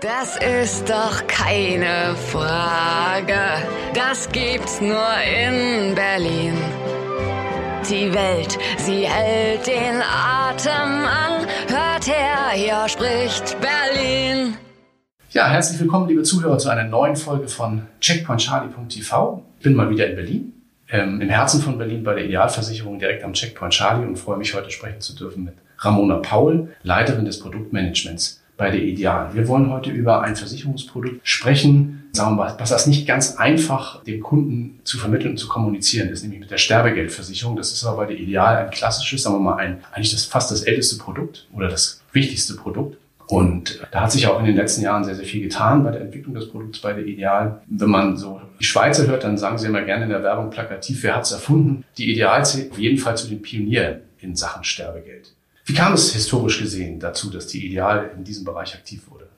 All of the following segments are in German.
Das ist doch keine Frage. Das gibt's nur in Berlin. Die Welt, sie hält den Atem an. Hört her, hier spricht Berlin. Ja, herzlich willkommen, liebe Zuhörer, zu einer neuen Folge von checkpointcharlie.tv. Ich bin mal wieder in Berlin, ähm, im Herzen von Berlin bei der Idealversicherung direkt am Checkpoint Charlie und freue mich heute sprechen zu dürfen mit Ramona Paul, Leiterin des Produktmanagements bei der Ideal. Wir wollen heute über ein Versicherungsprodukt sprechen, sagen wir mal, was das nicht ganz einfach dem Kunden zu vermitteln und zu kommunizieren ist, nämlich mit der Sterbegeldversicherung. Das ist aber bei der Ideal ein klassisches, sagen wir mal, ein, eigentlich das fast das älteste Produkt oder das wichtigste Produkt. Und da hat sich auch in den letzten Jahren sehr, sehr viel getan bei der Entwicklung des Produkts bei der Ideal. Wenn man so die Schweizer hört, dann sagen sie immer gerne in der Werbung plakativ, wer hat es erfunden? Die Ideal zählt auf jeden Fall zu den Pionieren in Sachen Sterbegeld. Wie kam es historisch gesehen dazu, dass die Ideal in diesem Bereich aktiv wurde?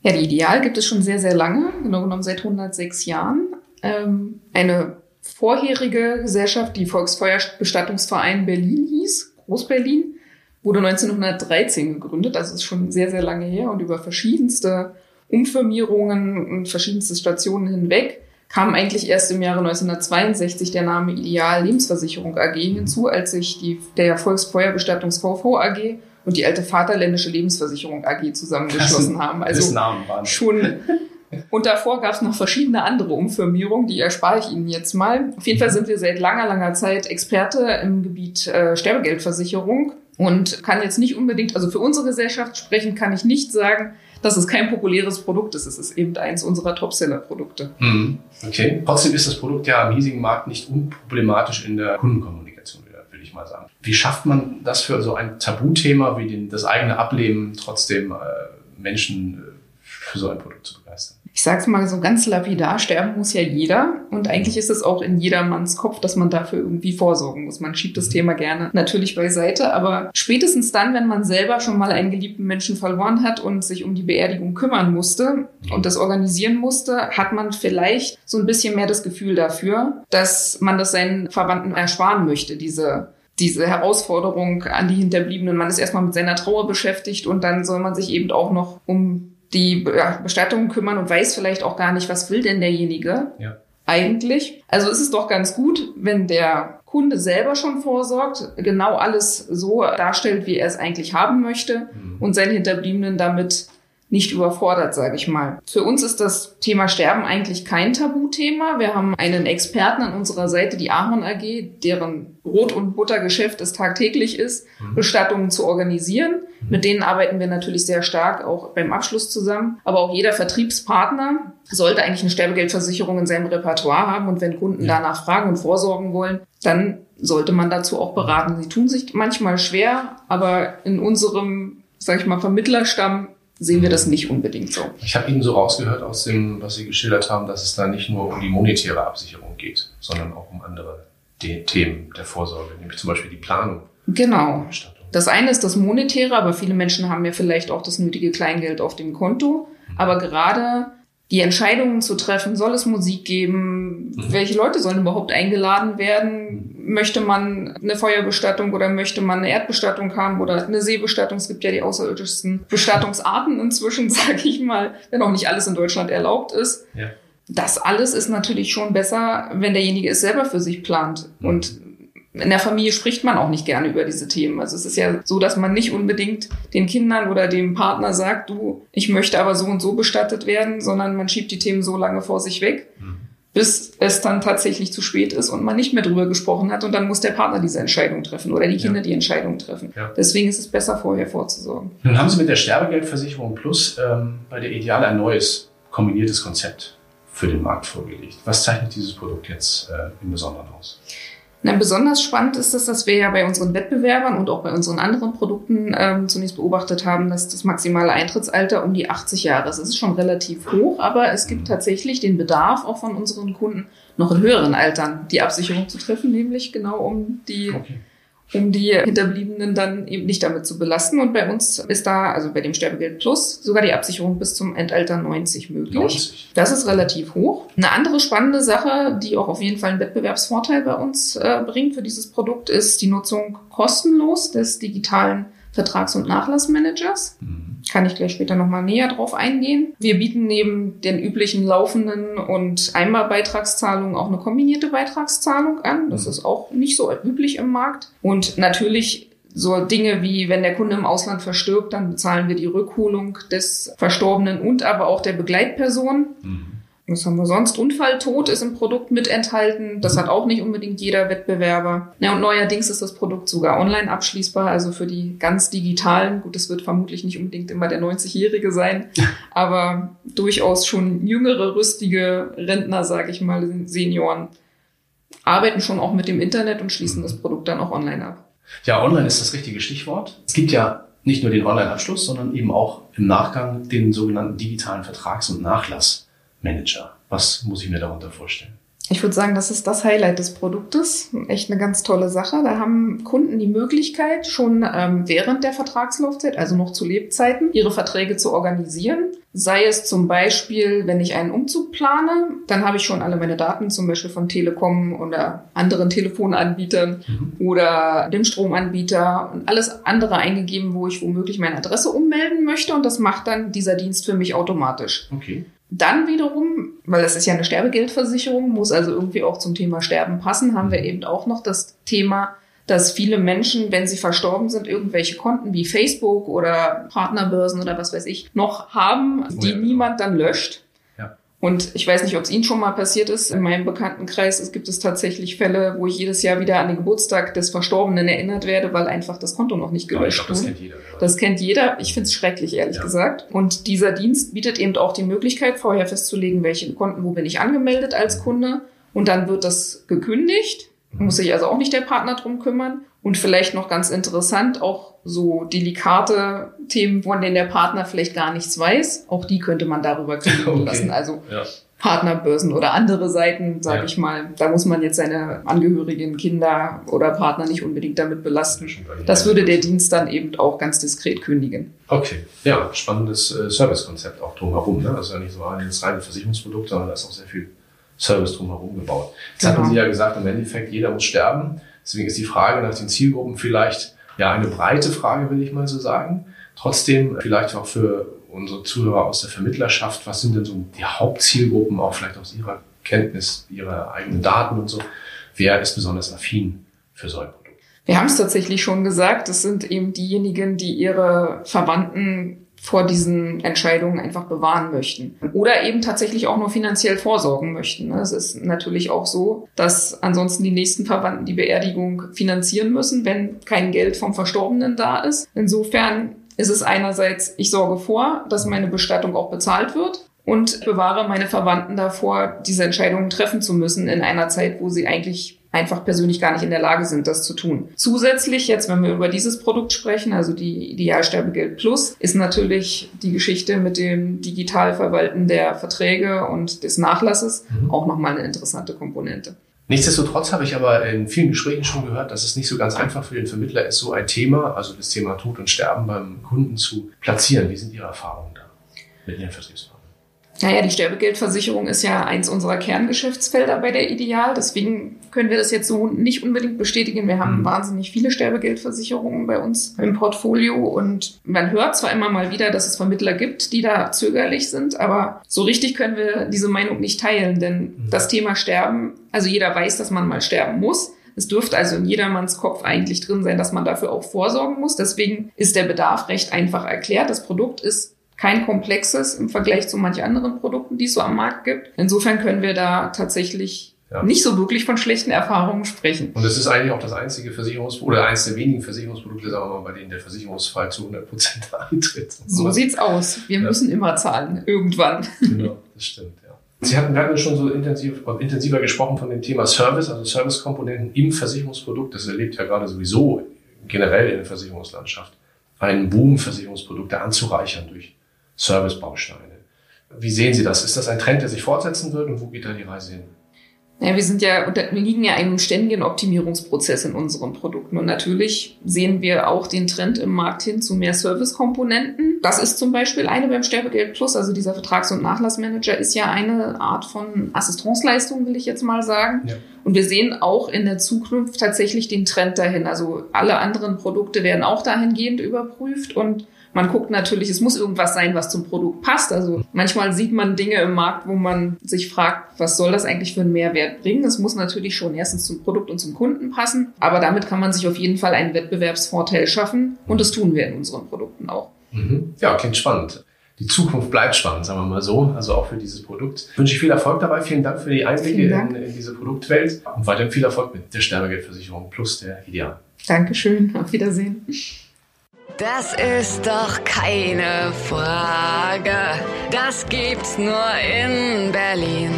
Ja, die Ideal gibt es schon sehr, sehr lange, genau genommen seit 106 Jahren. Ähm, eine vorherige Gesellschaft, die Volksfeuerbestattungsverein Berlin hieß, Groß-Berlin, wurde 1913 gegründet, das ist schon sehr, sehr lange her und über verschiedenste Umfirmierungen und verschiedenste Stationen hinweg kam eigentlich erst im Jahre 1962 der Name Ideal Lebensversicherung AG hinzu, als sich die, der Volksfeuerbestattungs VV AG und die alte Vaterländische Lebensversicherung AG zusammengeschlossen haben. Also schon. Und davor gab es noch verschiedene andere Umfirmierungen, die erspare ich Ihnen jetzt mal. Auf jeden Fall sind wir seit langer, langer Zeit Experte im Gebiet äh, Sterbegeldversicherung und kann jetzt nicht unbedingt, also für unsere Gesellschaft sprechen, kann ich nicht sagen, dass es kein populäres Produkt ist. Es ist eben eins unserer Topseller-Produkte. Mhm. Okay. Trotzdem ist das Produkt ja am hiesigen Markt nicht unproblematisch in der Kundenkommunikation, will ich mal sagen. Wie schafft man das für so ein Tabuthema wie den, das eigene Ableben trotzdem äh, Menschen äh, für so ein Produkt zu begeistern? Ich sag's mal so ganz lapidar, sterben muss ja jeder. Und eigentlich ist es auch in jedermanns Kopf, dass man dafür irgendwie vorsorgen muss. Man schiebt das Thema gerne natürlich beiseite, aber spätestens dann, wenn man selber schon mal einen geliebten Menschen verloren hat und sich um die Beerdigung kümmern musste und das organisieren musste, hat man vielleicht so ein bisschen mehr das Gefühl dafür, dass man das seinen Verwandten ersparen möchte, diese diese Herausforderung an die Hinterbliebenen. Man ist erstmal mit seiner Trauer beschäftigt und dann soll man sich eben auch noch um die Bestattung kümmern und weiß vielleicht auch gar nicht, was will denn derjenige ja. eigentlich. Also ist es doch ganz gut, wenn der Kunde selber schon vorsorgt, genau alles so darstellt, wie er es eigentlich haben möchte mhm. und seinen Hinterbliebenen damit nicht überfordert, sage ich mal. Für uns ist das Thema Sterben eigentlich kein Tabuthema. Wir haben einen Experten an unserer Seite, die Ahorn AG, deren Brot- und Buttergeschäft es tagtäglich ist, mhm. Bestattungen zu organisieren. Mhm. Mit denen arbeiten wir natürlich sehr stark auch beim Abschluss zusammen. Aber auch jeder Vertriebspartner sollte eigentlich eine Sterbegeldversicherung in seinem Repertoire haben. Und wenn Kunden ja. danach fragen und vorsorgen wollen, dann sollte man dazu auch beraten. Sie tun sich manchmal schwer, aber in unserem, sag ich mal, Vermittlerstamm sehen wir das nicht unbedingt so. Ich habe Ihnen so rausgehört aus dem, was Sie geschildert haben, dass es da nicht nur um die monetäre Absicherung geht, sondern auch um andere Themen der Vorsorge, nämlich zum Beispiel die Planung. Genau. Das eine ist das Monetäre, aber viele Menschen haben ja vielleicht auch das nötige Kleingeld auf dem Konto. Mhm. Aber gerade die Entscheidungen zu treffen, soll es Musik geben, mhm. welche Leute sollen überhaupt eingeladen werden, mhm. möchte man eine Feuerbestattung oder möchte man eine Erdbestattung haben oder eine Seebestattung, es gibt ja die außerirdischsten Bestattungsarten inzwischen, sage ich mal, wenn auch nicht alles in Deutschland erlaubt ist. Ja. Das alles ist natürlich schon besser, wenn derjenige es selber für sich plant. Mhm. Und in der Familie spricht man auch nicht gerne über diese Themen. Also es ist ja so, dass man nicht unbedingt den Kindern oder dem Partner sagt, du, ich möchte aber so und so bestattet werden, sondern man schiebt die Themen so lange vor sich weg, mhm. bis es dann tatsächlich zu spät ist und man nicht mehr drüber gesprochen hat und dann muss der Partner diese Entscheidung treffen oder die Kinder ja. die Entscheidung treffen. Ja. Deswegen ist es besser, vorher vorzusorgen. Nun haben Sie mit der Sterbegeldversicherung Plus ähm, bei der Ideal ein neues kombiniertes Konzept für den Markt vorgelegt. Was zeichnet dieses Produkt jetzt äh, im Besonderen aus? Na, besonders spannend ist es, dass wir ja bei unseren Wettbewerbern und auch bei unseren anderen Produkten ähm, zunächst beobachtet haben, dass das maximale Eintrittsalter um die 80 Jahre ist. Es ist schon relativ hoch, aber es gibt tatsächlich den Bedarf auch von unseren Kunden, noch in höheren Altern die Absicherung zu treffen, nämlich genau um die okay um die Hinterbliebenen dann eben nicht damit zu belasten. Und bei uns ist da, also bei dem Sterbegeld Plus, sogar die Absicherung bis zum Endalter 90 möglich. 90. Das ist relativ hoch. Eine andere spannende Sache, die auch auf jeden Fall einen Wettbewerbsvorteil bei uns äh, bringt für dieses Produkt, ist die Nutzung kostenlos des digitalen Vertrags- und Nachlassmanagers. Mhm. Kann ich gleich später nochmal näher drauf eingehen. Wir bieten neben den üblichen laufenden und Einmalbeitragszahlungen auch eine kombinierte Beitragszahlung an. Das mhm. ist auch nicht so üblich im Markt. Und natürlich so Dinge wie, wenn der Kunde im Ausland verstirbt, dann bezahlen wir die Rückholung des Verstorbenen und aber auch der Begleitperson. Mhm. Was haben wir sonst? Unfalltod ist im Produkt mit enthalten. Das hat auch nicht unbedingt jeder Wettbewerber. Ja, und neuerdings ist das Produkt sogar online abschließbar, also für die ganz digitalen. Gut, das wird vermutlich nicht unbedingt immer der 90-Jährige sein, aber durchaus schon jüngere, rüstige Rentner, sage ich mal, Senioren, arbeiten schon auch mit dem Internet und schließen das Produkt dann auch online ab. Ja, online ist das richtige Stichwort. Es gibt ja nicht nur den Online-Abschluss, sondern eben auch im Nachgang den sogenannten digitalen Vertrags- und Nachlass. Manager. Was muss ich mir darunter vorstellen? Ich würde sagen, das ist das Highlight des Produktes. Echt eine ganz tolle Sache. Da haben Kunden die Möglichkeit, schon ähm, während der Vertragslaufzeit, also noch zu Lebzeiten, ihre Verträge zu organisieren. Sei es zum Beispiel, wenn ich einen Umzug plane, dann habe ich schon alle meine Daten, zum Beispiel von Telekom oder anderen Telefonanbietern mhm. oder dem Stromanbieter und alles andere eingegeben, wo ich womöglich meine Adresse ummelden möchte. Und das macht dann dieser Dienst für mich automatisch. Okay. Dann wiederum, weil das ist ja eine Sterbegeldversicherung, muss also irgendwie auch zum Thema Sterben passen, haben wir eben auch noch das Thema, dass viele Menschen, wenn sie verstorben sind, irgendwelche Konten wie Facebook oder Partnerbörsen oder was weiß ich noch haben, die oh ja. niemand dann löscht. Und ich weiß nicht, ob es Ihnen schon mal passiert ist. In meinem Bekanntenkreis es gibt es tatsächlich Fälle, wo ich jedes Jahr wieder an den Geburtstag des Verstorbenen erinnert werde, weil einfach das Konto noch nicht gelöscht wurde. Das kennt jeder. Ja. Das kennt jeder. Ich finde es schrecklich, ehrlich ja. gesagt. Und dieser Dienst bietet eben auch die Möglichkeit, vorher festzulegen, welche Konten, wo bin ich angemeldet als Kunde. Und dann wird das gekündigt. Muss sich also auch nicht der Partner drum kümmern. Und vielleicht noch ganz interessant, auch so delikate Themen, von denen der Partner vielleicht gar nichts weiß. Auch die könnte man darüber kündigen okay. lassen. Also ja. Partnerbörsen oder andere Seiten, sage ja. ich mal. Da muss man jetzt seine Angehörigen, Kinder oder Partner nicht unbedingt damit belasten. Das würde der Dienst dann eben auch ganz diskret kündigen. Okay, ja, spannendes äh, Servicekonzept auch drumherum. Ne? Also ja nicht so ein reines Versicherungsprodukt, sondern da ist auch sehr viel Service drumherum gebaut. Jetzt genau. hatten Sie ja gesagt, im Endeffekt, jeder muss sterben. Deswegen ist die Frage nach den Zielgruppen vielleicht ja eine breite Frage, will ich mal so sagen. Trotzdem vielleicht auch für unsere Zuhörer aus der Vermittlerschaft, was sind denn so die Hauptzielgruppen, auch vielleicht aus ihrer Kenntnis, ihrer eigenen Daten und so? Wer ist besonders affin für so ein Produkt? Wir haben es tatsächlich schon gesagt, es sind eben diejenigen, die ihre Verwandten vor diesen Entscheidungen einfach bewahren möchten. Oder eben tatsächlich auch nur finanziell vorsorgen möchten. Es ist natürlich auch so, dass ansonsten die nächsten Verwandten die Beerdigung finanzieren müssen, wenn kein Geld vom Verstorbenen da ist. Insofern ist es einerseits, ich sorge vor, dass meine Bestattung auch bezahlt wird und bewahre meine Verwandten davor, diese Entscheidungen treffen zu müssen in einer Zeit, wo sie eigentlich einfach persönlich gar nicht in der Lage sind, das zu tun. Zusätzlich, jetzt wenn wir über dieses Produkt sprechen, also die Idealsterbegeld Plus, ist natürlich die Geschichte mit dem digital Verwalten der Verträge und des Nachlasses mhm. auch nochmal eine interessante Komponente. Nichtsdestotrotz habe ich aber in vielen Gesprächen schon gehört, dass es nicht so ganz einfach für den Vermittler ist, so ein Thema, also das Thema Tod und Sterben beim Kunden zu platzieren. Wie sind Ihre Erfahrungen da mit Ihren Vertriebspartnern? Naja, die Sterbegeldversicherung ist ja eins unserer Kerngeschäftsfelder bei der Ideal. Deswegen können wir das jetzt so nicht unbedingt bestätigen. Wir haben mhm. wahnsinnig viele Sterbegeldversicherungen bei uns im Portfolio und man hört zwar immer mal wieder, dass es Vermittler gibt, die da zögerlich sind, aber so richtig können wir diese Meinung nicht teilen, denn mhm. das Thema Sterben, also jeder weiß, dass man mal sterben muss. Es dürfte also in jedermanns Kopf eigentlich drin sein, dass man dafür auch vorsorgen muss. Deswegen ist der Bedarf recht einfach erklärt. Das Produkt ist kein komplexes im Vergleich zu manchen anderen Produkten, die es so am Markt gibt. Insofern können wir da tatsächlich ja. nicht so wirklich von schlechten Erfahrungen sprechen. Und es ist eigentlich auch das einzige Versicherungsprodukt oder eines der wenigen Versicherungsprodukte, sagen wir mal, bei denen der Versicherungsfall zu 100 Prozent eintritt. So sieht's aus. Wir ja. müssen immer zahlen. Irgendwann. Genau, das stimmt, ja. Sie hatten gerade schon so intensiv, intensiver gesprochen von dem Thema Service, also Servicekomponenten im Versicherungsprodukt. Das erlebt ja gerade sowieso generell in der Versicherungslandschaft einen Boom, Versicherungsprodukte anzureichern durch Servicebausteine. Wie sehen Sie das? Ist das ein Trend, der sich fortsetzen wird und wo geht da die Reise hin? Ja, wir sind ja, wir liegen ja einem ständigen Optimierungsprozess in unseren Produkten. Und natürlich sehen wir auch den Trend im Markt hin zu mehr Servicekomponenten. Das ist zum Beispiel eine beim Sterbegeld Plus, also dieser Vertrags- und Nachlassmanager ist ja eine Art von Assistenzleistung, will ich jetzt mal sagen. Ja. Und wir sehen auch in der Zukunft tatsächlich den Trend dahin. Also alle anderen Produkte werden auch dahingehend überprüft und man guckt natürlich, es muss irgendwas sein, was zum Produkt passt. Also manchmal sieht man Dinge im Markt, wo man sich fragt, was soll das eigentlich für einen Mehrwert bringen? Es muss natürlich schon erstens zum Produkt und zum Kunden passen, aber damit kann man sich auf jeden Fall einen Wettbewerbsvorteil schaffen und das tun wir in unseren Produkten auch. Mhm. Ja, klingt spannend. Die Zukunft bleibt spannend, sagen wir mal so, also auch für dieses Produkt. Ich wünsche ich viel Erfolg dabei. Vielen Dank für die Einblicke in, in, diese Produktwelt und weiterhin viel Erfolg mit der Sterbegeldversicherung plus der Ideal. Dankeschön, auf Wiedersehen. Das ist doch keine Frage. Das gibt's nur in Berlin.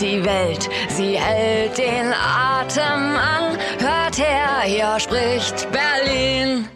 Die Welt, sie hält den Atem an. Hört her, hier spricht Berlin.